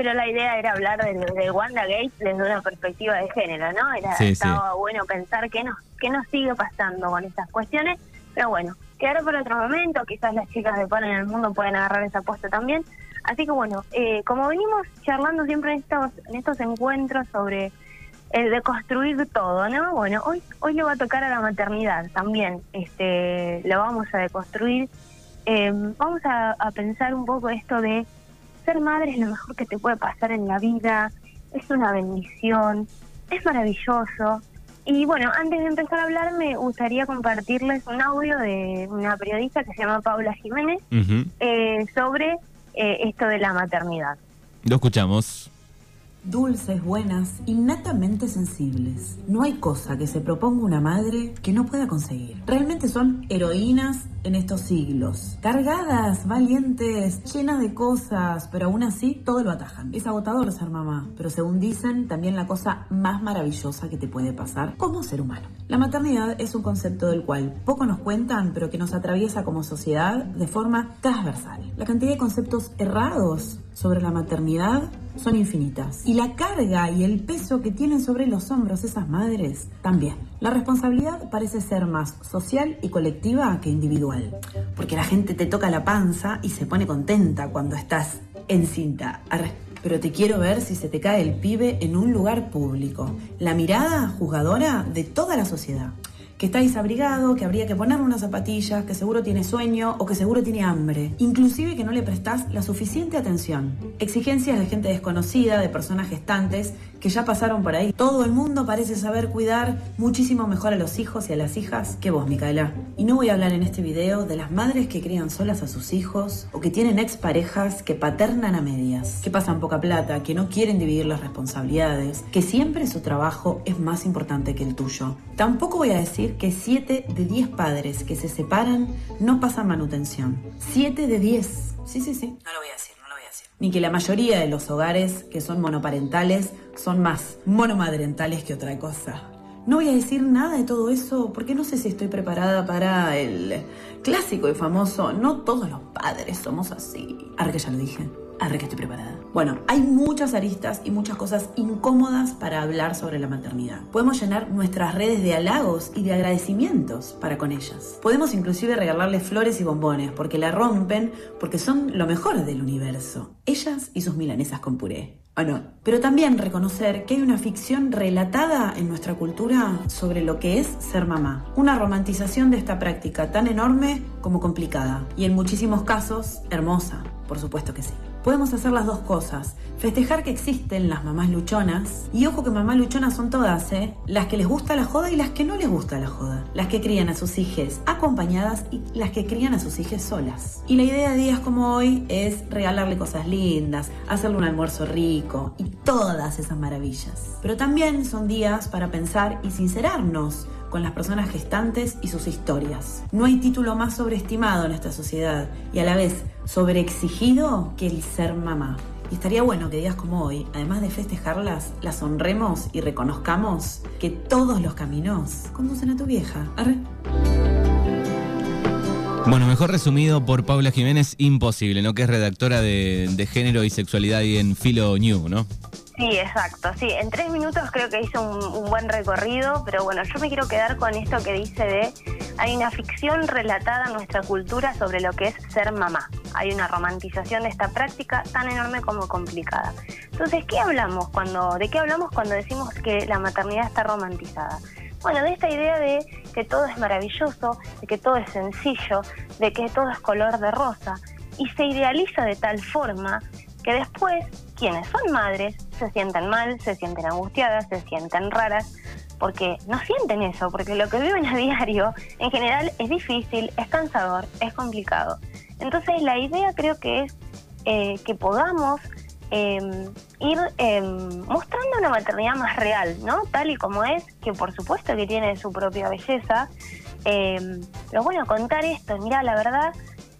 pero la idea era hablar de, de Wanda Gates desde una perspectiva de género, ¿no? Era, estaba bueno pensar qué nos, qué nos sigue pasando con estas cuestiones, pero bueno, quedará por otro momento, quizás las chicas de Pan en el mundo pueden agarrar esa apuesta también. Así que bueno, eh, como venimos charlando siempre en estos, en estos encuentros sobre el de construir todo, ¿no? Bueno, hoy hoy le va a tocar a la maternidad también, este, lo vamos a deconstruir. Eh, vamos a, pensar un poco esto de ser madre es lo mejor que te puede pasar en la vida, es una bendición, es maravilloso. Y bueno, antes de empezar a hablar, me gustaría compartirles un audio de una periodista que se llama Paula Jiménez eh, sobre eh, esto de la maternidad. Lo escuchamos dulces, buenas, innatamente sensibles. No hay cosa que se proponga una madre que no pueda conseguir. Realmente son heroínas en estos siglos. Cargadas, valientes, llenas de cosas, pero aún así todo lo atajan. Es agotador ser mamá, pero según dicen, también la cosa más maravillosa que te puede pasar como ser humano. La maternidad es un concepto del cual poco nos cuentan, pero que nos atraviesa como sociedad de forma transversal. La cantidad de conceptos errados sobre la maternidad son infinitas. Y la carga y el peso que tienen sobre los hombros esas madres también. La responsabilidad parece ser más social y colectiva que individual. Porque la gente te toca la panza y se pone contenta cuando estás encinta. Pero te quiero ver si se te cae el pibe en un lugar público. La mirada juzgadora de toda la sociedad que está desabrigado, que habría que ponerle unas zapatillas, que seguro tiene sueño o que seguro tiene hambre. Inclusive que no le prestás la suficiente atención. Exigencias de gente desconocida, de personas gestantes, que ya pasaron por ahí. Todo el mundo parece saber cuidar muchísimo mejor a los hijos y a las hijas que vos, Micaela. Y no voy a hablar en este video de las madres que crían solas a sus hijos o que tienen exparejas que paternan a medias, que pasan poca plata, que no quieren dividir las responsabilidades, que siempre su trabajo es más importante que el tuyo. Tampoco voy a decir que 7 de 10 padres que se separan no pasan manutención. 7 de 10. Sí, sí, sí. No lo voy a decir ni que la mayoría de los hogares que son monoparentales son más monomadrentales que otra cosa. No voy a decir nada de todo eso porque no sé si estoy preparada para el clásico y famoso no todos los padres somos así. Ahora que ya lo dije. Arre que estoy preparada. Bueno, hay muchas aristas y muchas cosas incómodas para hablar sobre la maternidad. Podemos llenar nuestras redes de halagos y de agradecimientos para con ellas. Podemos inclusive regalarles flores y bombones porque la rompen, porque son lo mejor del universo. Ellas y sus milanesas con puré. ¿O no? Pero también reconocer que hay una ficción relatada en nuestra cultura sobre lo que es ser mamá. Una romantización de esta práctica tan enorme como complicada. Y en muchísimos casos, hermosa. Por supuesto que sí podemos hacer las dos cosas. Festejar que existen las mamás luchonas. Y ojo que mamás luchonas son todas, ¿eh? Las que les gusta la joda y las que no les gusta la joda. Las que crían a sus hijas acompañadas y las que crían a sus hijas solas. Y la idea de días como hoy es regalarle cosas lindas, hacerle un almuerzo rico y todas esas maravillas. Pero también son días para pensar y sincerarnos con las personas gestantes y sus historias. No hay título más sobreestimado en esta sociedad y a la vez sobreexigido que el ser mamá. Y estaría bueno que días como hoy, además de festejarlas, las honremos y reconozcamos que todos los caminos conducen a tu vieja. Bueno, mejor resumido por Paula Jiménez, imposible, ¿no? Que es redactora de, de género y sexualidad y en Filo New, ¿no? Sí, exacto. Sí, en tres minutos creo que hizo un, buen recorrido, pero bueno, yo me quiero quedar con esto que dice de hay una ficción relatada en nuestra cultura sobre lo que es ser mamá. Hay una romantización de esta práctica tan enorme como complicada. Entonces, ¿qué hablamos cuando, de qué hablamos cuando decimos que la maternidad está romantizada? Bueno, de esta idea de que todo es maravilloso, de que todo es sencillo, de que todo es color de rosa, y se idealiza de tal forma que después quienes son madres se sienten mal, se sienten angustiadas, se sienten raras, porque no sienten eso, porque lo que viven a diario en general es difícil, es cansador, es complicado. Entonces la idea creo que es eh, que podamos em, ir em, mostrando una maternidad más real, ¿no? Tal y como es, que por supuesto que tiene su propia belleza. Em, pero bueno, contar esto, mira, la verdad,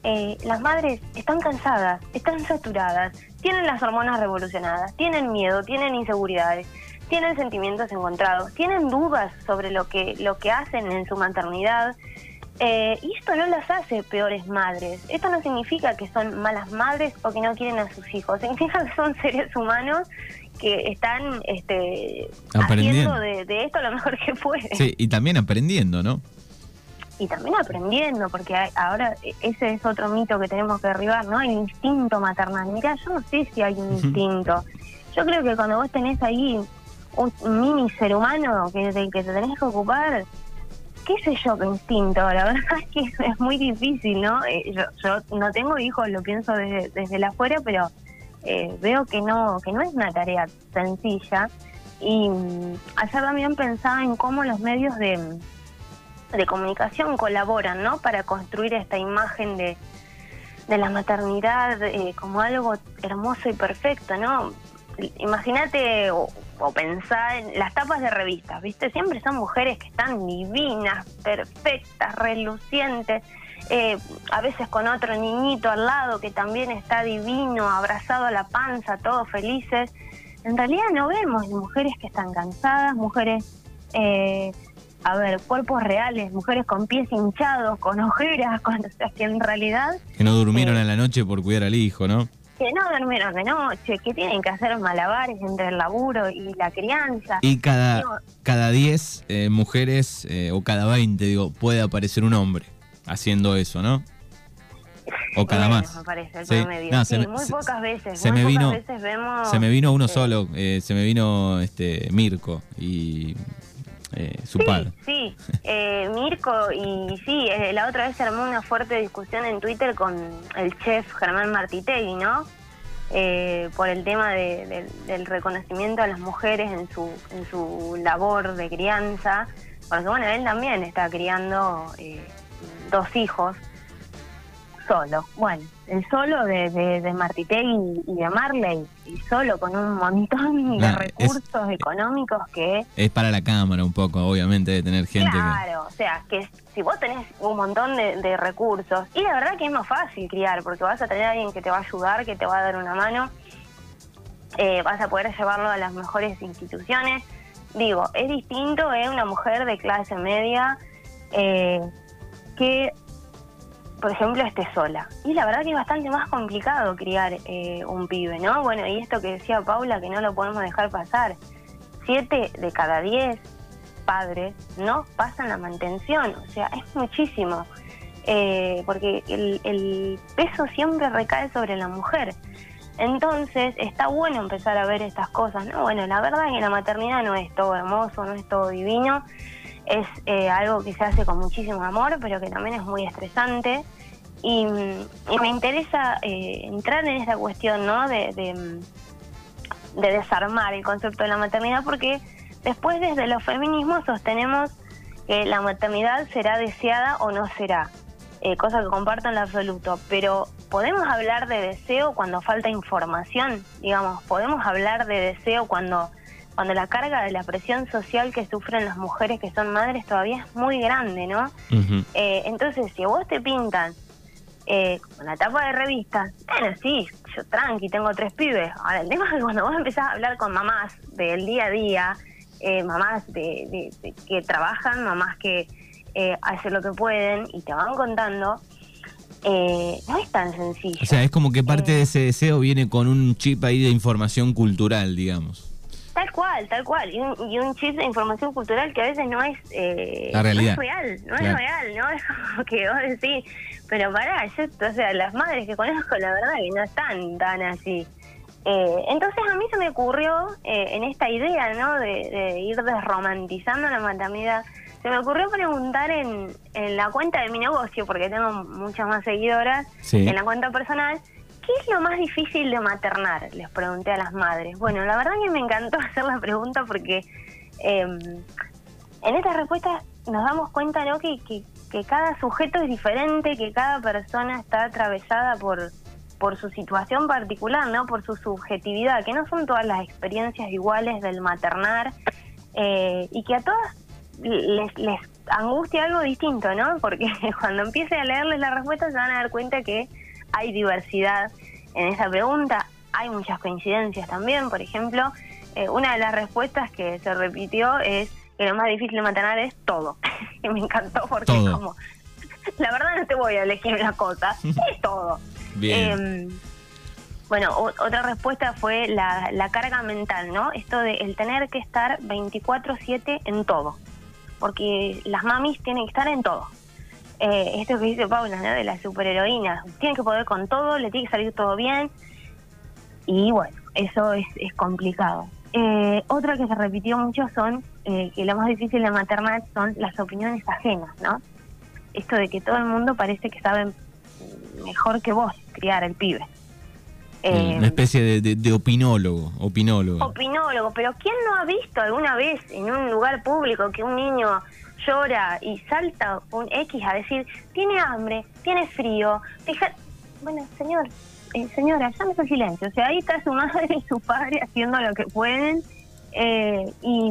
eh, las madres están cansadas, están saturadas, tienen las hormonas revolucionadas, tienen miedo, tienen inseguridades, tienen sentimientos encontrados, tienen dudas sobre lo que, lo que hacen en su maternidad Eh, y esto no las hace peores madres. Esto no significa que son malas madres o que no quieren a sus hijos. Significa que son seres humanos que están este, haciendo de, esto lo mejor que pueden. Sí, y también aprendiendo, ¿no? Y también aprendiendo, porque ahora e, ese es otro mito que tenemos que derribar, ¿no? El instinto maternal. Mira, yo no sé si hay un instinto. Yo creo que cuando vos tenés ahí un mini ser humano que, del que te tenés que ocupar, qué sé yo qué instinto, la verdad es que es muy difícil, ¿no? Eh, yo, yo no tengo hijos, lo pienso desde, desde la afuera, pero eh, veo que no, que no es una tarea sencilla. Y mm, ayer también pensaba en cómo los medios de, de comunicación colaboran, ¿no? Para construir esta imagen de, de la maternidad eh, como algo hermoso y perfecto, ¿no? Imagínate o, o pensar en las tapas de revistas, ¿viste? Siempre son mujeres que están divinas, perfectas, relucientes, eh, a veces con otro niñito al lado que también está divino, abrazado a la panza, todos felices. En realidad no vemos mujeres que están cansadas, mujeres, eh, a ver, cuerpos reales, mujeres con pies hinchados, con ojeras, con, o que en realidad... Que no durmieron en eh, la noche por cuidar al hijo, ¿no? Que no durmieron de noche, que tienen que hacer malabares entre el laburo y la crianza. Y cada, cada 10 eh, mujeres, eh, o cada 20, digo, puede aparecer un hombre haciendo eso, ¿no? O cada más. Me parece, sí. muy pocas veces. Se me vino, se me vino uno solo, eh, se me vino este Mirko y eh, su padre. Sí, eh, Mirko, y sí, eh, la otra vez se armó una fuerte discusión en Twitter con el chef Germán Martitegui, ¿no? por el tema del reconocimiento a las mujeres en su, en su labor de crianza, porque bueno, él también está criando dos hijos solo. Bueno, el solo de, de, de Martitegui y de Marley, y solo con un montón de recursos económicos que... Es para la cámara un poco, obviamente, de tener gente Claro, o sea, que si vos tenés un montón de, recursos, y la verdad que es más fácil criar, porque vas a tener a alguien que te va a ayudar, que te va a dar una mano, eh, vas a poder llevarlo a las mejores instituciones. Digo, es distinto, es una mujer de clase media eh, que por ejemplo, esté sola. Y la verdad que es bastante más complicado criar eh, un pibe, ¿no? Bueno, y esto que decía Paula, que no lo podemos dejar pasar. Siete de cada diez padres no pasan la mantención, o sea, es muchísimo. Eh, porque el, el peso siempre recae sobre la mujer. Entonces está bueno empezar a ver estas cosas, ¿no? Bueno, la verdad es que la maternidad no es todo hermoso, no es todo divino es eh, algo que se hace con muchísimo amor, pero que también es muy estresante. Y, me interesa eh, entrar en esta cuestión ¿no? de, de, desarmar el concepto de la maternidad, porque después desde los feminismos sostenemos que la maternidad será deseada o no será, eh, cosa que comparto en lo absoluto, pero podemos hablar de deseo cuando falta información, digamos, podemos hablar de deseo cuando cuando la carga de la presión social que sufren las mujeres que son madres todavía es muy grande, ¿no? Eh, entonces, si a vos te pintan eh, con la tapa de revista, bueno, sí, yo tranqui, tengo tres pibes. Ahora, el tema es que cuando vos empezás a hablar con mamás del día a día, eh, mamás de, que trabajan, mamás que hacen lo que pueden y te van contando, no es tan sencillo. O sea, es como que parte de ese deseo viene con un chip ahí de información cultural, digamos. Tal cual, tal cual. Y un, y un chip de información cultural que a veces no es, eh, La realidad. No es real, no es real, ¿no? Es como que vos decís, pero pará, yo, o sea, las madres que conozco, la verdad que no están tan así. Eh, entonces a mí se me ocurrió eh, en esta idea, ¿no? De, ir desromantizando la maternidad, se me ocurrió preguntar en, en la cuenta de mi negocio, porque tengo muchas más seguidoras, en la cuenta personal, ¿qué es lo más difícil de maternar? Les pregunté a las madres. Bueno, la verdad que me encantó hacer la pregunta porque em, en estas respuestas nos damos cuenta ¿no? que, que, cada sujeto es diferente, que cada persona está atravesada por, por su situación particular, ¿no? por su subjetividad, que no son todas las experiencias iguales del maternar eh, y que a todas les, les angustia algo distinto, ¿no? Porque cuando empiece a leerles la respuesta se van a dar cuenta que hay diversidad en esa pregunta, hay muchas coincidencias también, por ejemplo, eh, una de las respuestas que se repitió es que lo más difícil de mantener es todo. que me encantó porque como la verdad no te voy a elegir una cosa, es todo. Bien. Em, bueno, o- otra respuesta fue la, la carga mental, ¿no? Esto de el tener que estar 24/7 en todo, porque las mamis tienen que estar en todo. Eh, esto que dice Paula, ¿no? De la superheroína, tienen que poder con todo, le tiene que salir todo bien, y bueno, eso es, es complicado. Eh, otra que se repitió mucho son eh, que lo más difícil de maternar son las opiniones ajenas, ¿no? Esto de que todo el mundo parece que sabe mejor que vos criar el pibe. Eh, Una especie de, de- de opinólogo, opinólogo. opinólogo, pero ¿quién no ha visto alguna vez en un lugar público que un niño llora y salta un X a decir, tiene hambre, tiene frío? Deja... Bueno, señor, eh, señora, llámese al silencio. O sea, ahí está su madre y su padre haciendo lo que pueden. eh, y,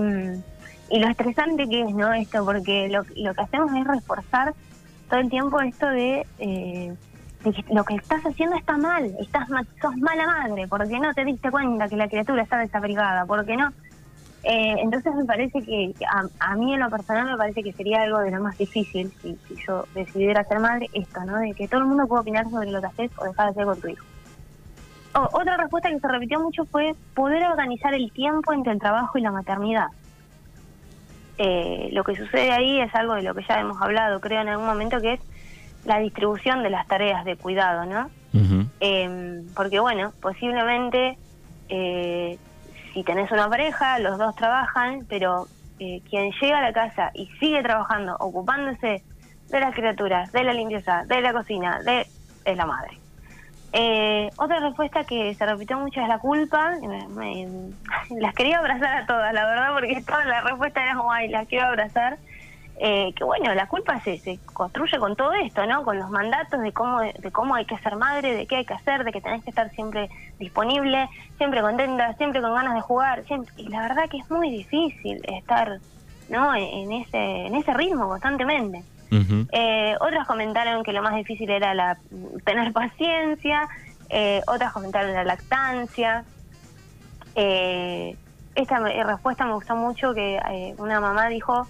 y lo estresante que es, ¿no? Esto, porque lo, lo que hacemos es reforzar todo el tiempo esto de... eh, de que lo que estás haciendo está mal, estás sos mala madre, porque no te diste cuenta que la criatura está desabrigada, porque no. Eh, entonces me parece que a, a mí en lo personal me parece que sería algo de lo más difícil si, si yo decidiera ser madre, esto, ¿no? De que todo el mundo pueda opinar sobre lo que haces o dejar de hacer con tu hijo. O- otra respuesta que se repitió mucho fue poder organizar el tiempo entre el trabajo y la maternidad. Eh, lo que sucede ahí es algo de lo que ya hemos hablado, creo, en algún momento, que es la distribución de las tareas de cuidado, ¿no? Eh, porque bueno, posiblemente eh, si tenés una pareja, los dos trabajan, pero eh, quien llega a la casa y sigue trabajando, ocupándose de las criaturas, de la limpieza, de la cocina, de es la madre. Eh, otra respuesta que se repitió mucho es la culpa. Me- me- las quería abrazar a todas, la verdad, porque todas las respuestas eran guay, las quiero abrazar. Eh, que bueno, la culpa se, se construye con todo esto, ¿no? Con los mandatos de cómo, de cómo hay que ser madre, de qué hay que hacer, de que tenés que estar siempre disponible, siempre contenta, siempre con ganas de jugar. Siempre. Y la verdad que es muy difícil estar, ¿no? En, en ese, en ese ritmo constantemente. Eh, otras comentaron que lo más difícil era la, tener paciencia, eh, otras comentaron la lactancia. Eh, esta respuesta me gustó mucho, que eh, una mamá dijo,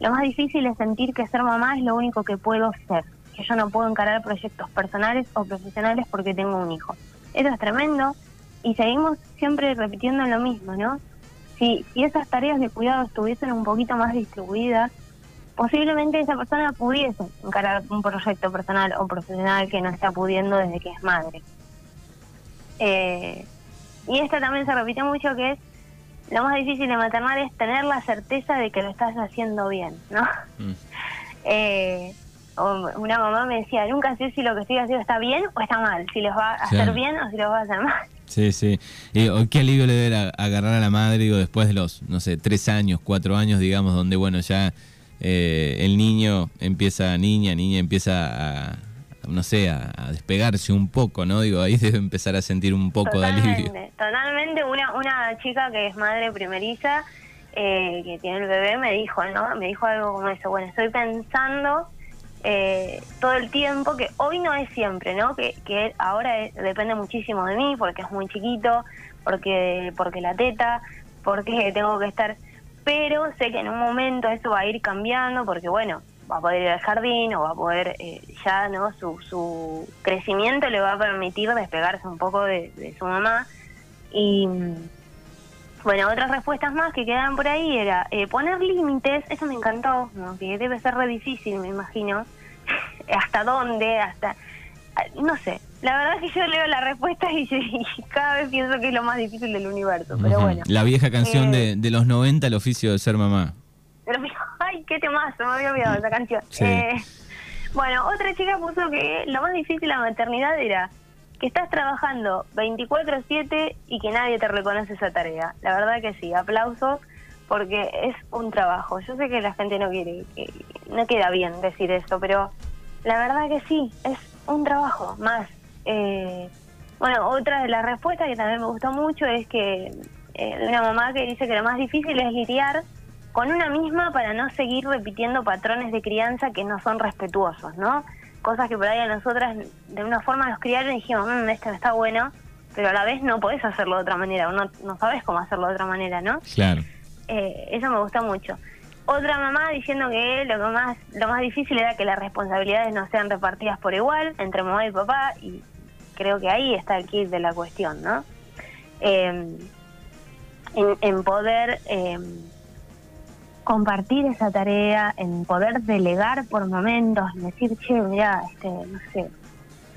lo más difícil es sentir que ser mamá es lo único que puedo ser, que yo no puedo encarar proyectos personales o profesionales porque tengo un hijo. Eso es tremendo y seguimos siempre repitiendo lo mismo, ¿no? Si, si esas tareas de cuidado estuviesen un poquito más distribuidas, posiblemente esa persona pudiese encarar un proyecto personal o profesional que no está pudiendo desde que es madre. Eh, y esta también se repite mucho que es lo más difícil de maternar es tener la certeza de que lo estás haciendo bien, ¿no? Mm. Eh, una mamá me decía, nunca sé si lo que estoy haciendo está bien o está mal, si los va a hacer bien o si los va a hacer mal. Sí, sí. Y, oh, qué alivio le debe agarrar a la madre, digo, después de los, no sé, tres años, cuatro años, digamos, donde, bueno, ya eh, el niño empieza, niña, niña empieza a, no sé, a, a despegarse un poco, ¿no? Digo, ahí debe empezar a sentir un poco de alivio. Totalmente, totalmente. Una, una chica que es madre primeriza, eh, que tiene el bebé, me dijo, ¿no? Me dijo algo como eso. Bueno, estoy pensando eh, todo el tiempo que hoy no es siempre, ¿no? Que, que ahora es- depende muchísimo de mí porque es muy chiquito, porque porque la teta, porque tengo que estar. Pero sé que en un momento eso va a ir cambiando porque, bueno, va a poder ir al jardín o va a poder eh, ya, ¿no? Su, su crecimiento le va a permitir despegarse un poco de, de su mamá. Y mm, bueno, otras respuestas más que quedaban por ahí era eh, poner límites, eso me encantó, ¿no? que debe ser re difícil, me imagino. ¿Hasta dónde? Hasta... ah, No sé, la verdad es que yo leo las respuestas y, cada vez pienso que es lo más difícil del universo, pero bueno. La vieja canción Eh, de, de los 90, el oficio de ser mamá. Pero qué temazo, me había olvidado esa canción. Sí. Eh, bueno, otra chica puso que lo más difícil de la maternidad era que estás trabajando 24/7 y que nadie te reconoce esa tarea. La verdad que sí, aplausos porque es un trabajo. Yo sé que la gente no quiere, que no queda bien decir esto, pero la verdad que sí, es un trabajo más. Eh, bueno, otra de las respuestas que también me gustó mucho es que eh, una mamá que dice que lo más difícil es lidiar con una misma para no seguir repitiendo patrones de crianza que no son respetuosos, ¿no? Cosas que por ahí a nosotras de una forma nos criaron y dijimos, mmm, esto está bueno, pero a la vez no podés hacerlo de otra manera, o no, no sabes cómo hacerlo de otra manera, ¿no? Claro. Eh, eso me gusta mucho. otra mamá diciendo que lo que más lo más difícil era que las responsabilidades no sean repartidas por igual entre mamá y papá y creo que ahí está el kit de la cuestión, ¿no? Em, en, poder em, compartir esa tarea, en poder delegar por momentos, decir, che, mira, este, no sé,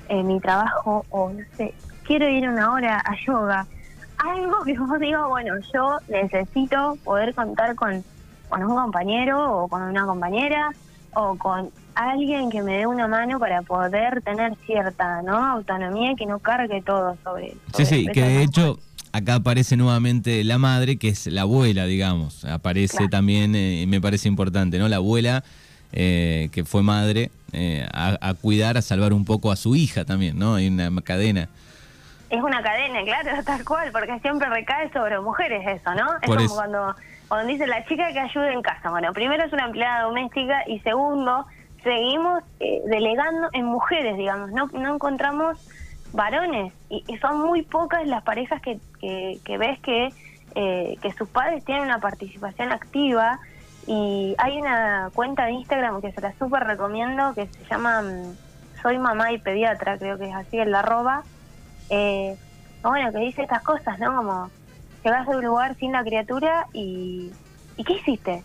eh, mi trabajo o no sé, quiero ir una hora a yoga. Algo que vos digo, bueno, yo necesito poder contar con, con un compañero o con una compañera o con alguien que me dé una mano para poder tener cierta ¿no? autonomía y que no cargue todo sobre... sí, sí, que de hecho acá aparece nuevamente la madre, que es la abuela, digamos. Aparece también, eh, me parece importante, ¿no? La abuela, eh, que fue madre, eh, a, cuidar, a salvar un poco a su hija también, ¿no? Hay una cadena. Es una cadena, claro, tal cual, porque siempre recae sobre mujeres eso, ¿no? Es como cuando, cuando dice la chica que ayude en casa. Bueno, primero es una empleada doméstica y segundo, seguimos delegando en mujeres, digamos. No, no encontramos varones y, son muy pocas las parejas que, que, ves que, eh, que sus padres tienen una participación activa y hay una cuenta de Instagram que se la súper recomiendo que se llama mm, Soy Mamá y Pediatra, creo que es así, el arroba. Eh, bueno, que dice estas cosas, ¿no? Como llegas a un lugar sin la criatura y... ¿Y qué hiciste?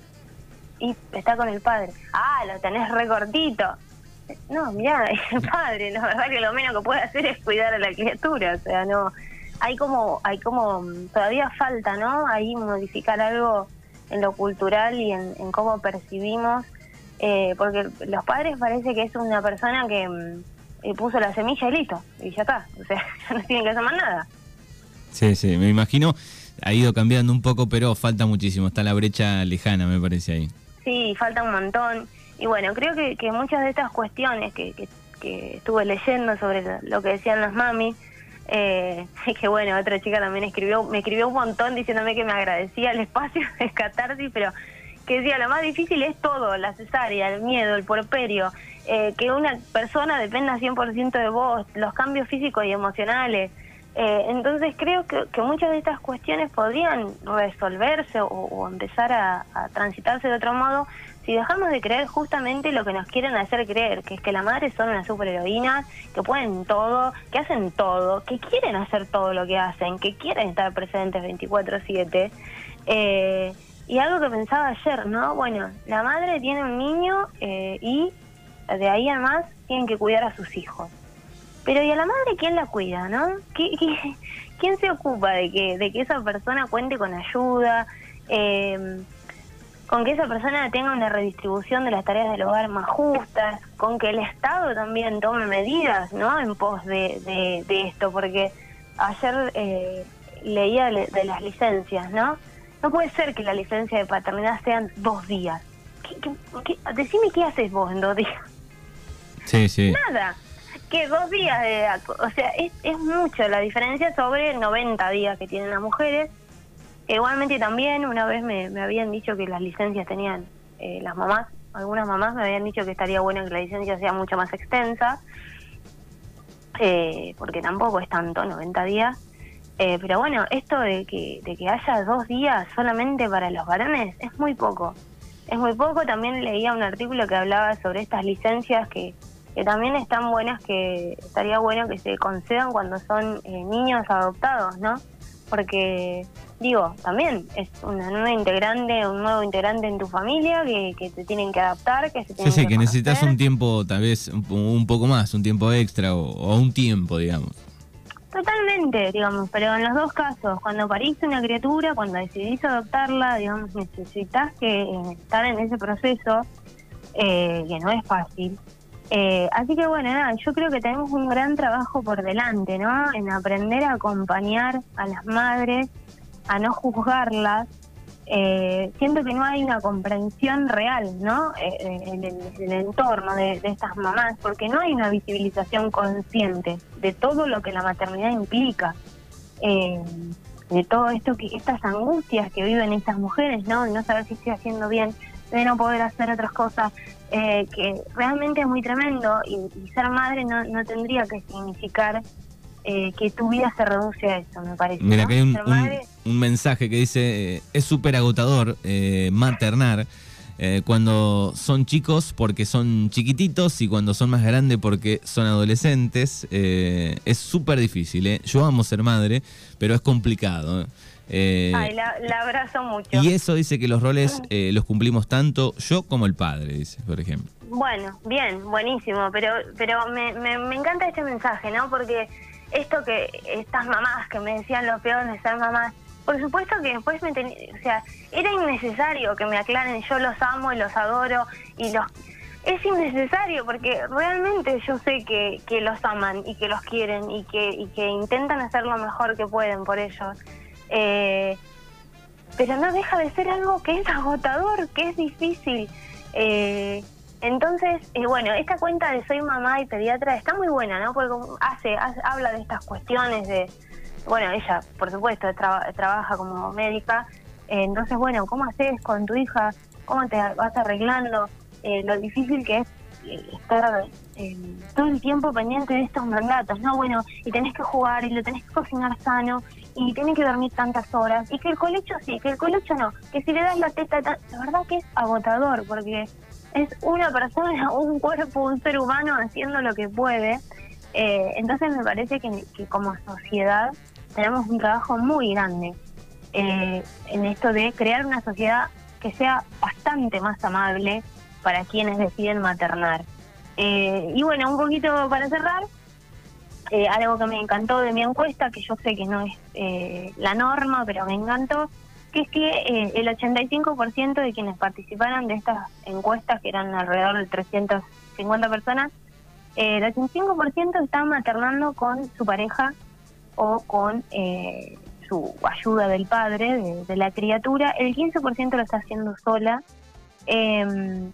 Y está con el padre. Ah, lo tenés recortito no, mira, el padre, la verdad que lo menos que puede hacer es cuidar a la criatura, o sea, no, hay como, hay como, todavía falta, ¿no? Ahí modificar algo en lo cultural y en, cómo percibimos, eh, porque los padres parece que es una persona que mm, eh, puso la semilla y listo, y ya está, o sea, ya no tienen que hacer más nada. Sí, sí, me imagino, ha ido cambiando un poco, pero falta muchísimo, está la brecha lejana, me parece ahí. Sí, falta un montón. Y bueno, creo que, que muchas de estas cuestiones que, que, estuve leyendo sobre lo, que decían las mamis, eh, que bueno, otra chica también escribió, me escribió un montón diciéndome que me agradecía el espacio de catarsis, pero que decía, lo más difícil es todo, la cesárea, el miedo, el porperio, eh, que una persona dependa 100% de vos, los cambios físicos y emocionales. Eh, entonces creo que, que, muchas de estas cuestiones podrían resolverse o, empezar a, transitarse de otro modo si dejamos de creer justamente lo que nos quieren hacer creer, que es que las madres son unas superheroínas, que pueden todo, que hacen todo, que quieren hacer todo lo que hacen, que quieren estar presentes 24/7. Eh, y algo que pensaba ayer, ¿no? Bueno, la madre tiene un niño eh, y de ahí además tienen que cuidar a sus hijos. Pero ¿y a la madre quién la cuida, no? quién se ocupa de que, de que esa persona cuente con ayuda? Eh, con que esa persona tenga una redistribución de las tareas del hogar más justas, con que el Estado también tome medidas ¿no? en pos de, de, esto, porque ayer eh, leía de las licencias, ¿no? No puede ser que la licencia de paternidad sean dos días. decime qué haces vos en dos días. Sí, sí. Nada. Que dos días de... O sea, es, es mucho la diferencia sobre 90 días que tienen las mujeres Igualmente también una vez me, habían dicho que las licencias tenían eh, las mamás, algunas mamás me habían dicho que estaría bueno que la licencia sea mucho más extensa, eh, porque tampoco es tanto, 90 días. Eh, pero bueno, esto de que, de que haya dos días solamente para los varones es muy poco. Es muy poco, también leía un artículo que hablaba sobre estas licencias que, que también están buenas, que estaría bueno que se concedan cuando son niños adoptados, ¿no? Porque digo, también es una nueva integrante, un nuevo integrante en tu familia que, que te tienen que adaptar, que se tienen sí, sí, que, necesitas un tiempo, tal vez un, poco más, un tiempo extra o, un tiempo, digamos. Totalmente, digamos, pero en los dos casos, cuando pariste una criatura, cuando decidís adoptarla, digamos, necesitas que eh, estar en ese proceso, eh, que no es fácil. Eh, así que bueno, nada, yo creo que tenemos un gran trabajo por delante, ¿no? En aprender a acompañar a las madres a no juzgarlas, eh, siento que no hay una comprensión real ¿no? Eh, eh, en, el, entorno de, estas mamás, porque no hay una visibilización consciente de todo lo que la maternidad implica, de todo esto, que estas angustias que viven estas mujeres, ¿no? no saber si estoy haciendo bien, de no poder hacer otras cosas, que realmente es muy tremendo y, ser madre no, no tendría que significar eh, que tu vida se reduce a eso, me parece. Mira, que hay un, mensaje que dice, eh, es súper agotador eh, maternar. eh, cuando son chicos porque son chiquititos y cuando son más grandes porque son adolescentes. Eh, es súper difícil. ¿eh? Yo amo ser madre, pero es complicado. Ay, la, abrazo mucho. Y eso dice que los roles los cumplimos tanto yo como el padre, dice, por ejemplo. Bueno, bien, buenísimo, pero, pero me, me, me encanta este mensaje, ¿no? Porque esto que estas mamás que me decían lo peor de ser mamás, por supuesto que después me tenía, o sea, era innecesario que me aclaren, yo los amo y los adoro y los... Es innecesario porque realmente yo sé que, que los aman y que los quieren y que, y que intentan hacer lo mejor que pueden por ellos. Eh, pero no deja de ser algo que es agotador, que es difícil. Eh, entonces, eh, bueno, esta cuenta de Soy Mamá y Pediatra está muy buena, ¿no? Porque hace, habla de estas cuestiones de, bueno, ella, por supuesto, trabaja como médica, eh, entonces, bueno, ¿cómo haces con tu hija? ¿Cómo te vas arreglando? Eh, lo difícil que es estar todo el tiempo pendiente de estos mandatos, ¿no? Bueno, y tenés que jugar y lo tenés que cocinar sano y tenés que dormir tantas horas y que el colecho sí, que el colecho no, que si le das la teta, la verdad que es agotador porque es una persona, un cuerpo, un ser humano haciendo lo que puede. Eh, entonces me parece que, como sociedad tenemos un trabajo muy grande eh, en esto de crear una sociedad que sea bastante más amable para quienes deciden maternar. Eh, y bueno, un poquito para cerrar, algo que me encantó de mi encuesta, que yo sé que no es la norma, pero me encantó, que es que eh, el 85% de quienes participaron de estas encuestas, que eran alrededor de 350 personas, eh, el 85% estaban maternando con su pareja o con eh, su ayuda del padre, de, la criatura, el 15% lo está haciendo sola. Em,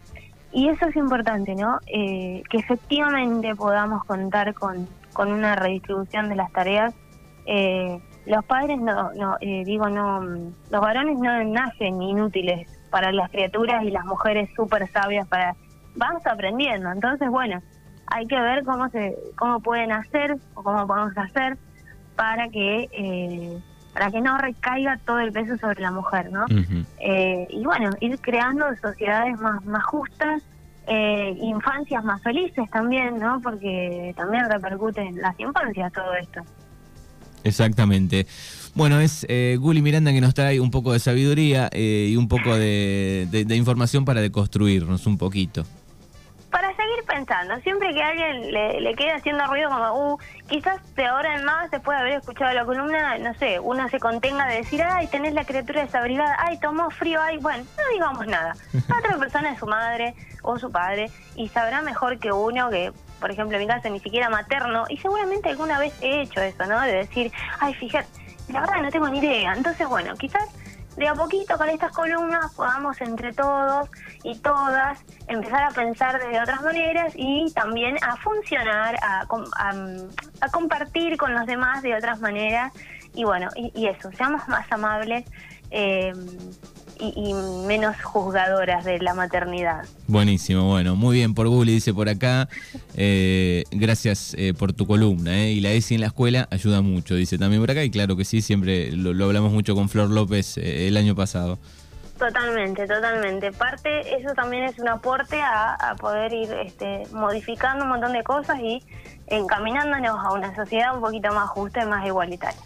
y eso es importante, ¿no? que efectivamente podamos contar con, con una redistribución de las tareas eh, los padres no, no eh, digo, no, los varones no nacen inútiles para las criaturas y las mujeres súper sabias para, vamos aprendiendo, entonces bueno, hay que ver cómo se, cómo pueden hacer o cómo podemos hacer para que eh, para que no recaiga todo el peso sobre la mujer, ¿no? Eh, y bueno, ir creando sociedades más, más justas, infancias más felices también, ¿no? Porque también repercute en las infancias todo esto. Exactamente. Bueno, es eh, Guli Miranda que nos trae un poco de sabiduría eh, y un poco de, información para deconstruirnos un poquito. Para seguir pensando, siempre que alguien le, le quede haciendo ruido como, uh, quizás de ahora en más, después de haber escuchado la columna, no sé, uno se contenga de decir, ay, tenés la criatura desabrigada, ay, tomó frío, ay, bueno, no digamos nada. otra persona es su madre o su padre y sabrá mejor que uno que por ejemplo, en mi caso ni siquiera materno, y seguramente alguna vez he hecho eso, ¿no? De decir, ay, fíjate, la verdad no tengo ni idea. Entonces, bueno, quizás de a poquito con estas columnas podamos entre todos y todas empezar a pensar de otras maneras y también a funcionar, a, compartir con los demás de otras maneras. Y bueno, y, eso, seamos más amables. Eh, y, menos juzgadoras de la maternidad. Buenísimo, bueno, muy bien por Guli, dice por acá. Eh, gracias eh, por tu columna. Eh, y la ESI en la escuela ayuda mucho, dice también por acá. Y claro que sí, siempre lo, hablamos mucho con Flor López el año pasado. Totalmente, totalmente. Parte, eso también es un aporte a, poder ir este, modificando un montón de cosas y encaminándonos a una sociedad un poquito más justa y más igualitaria.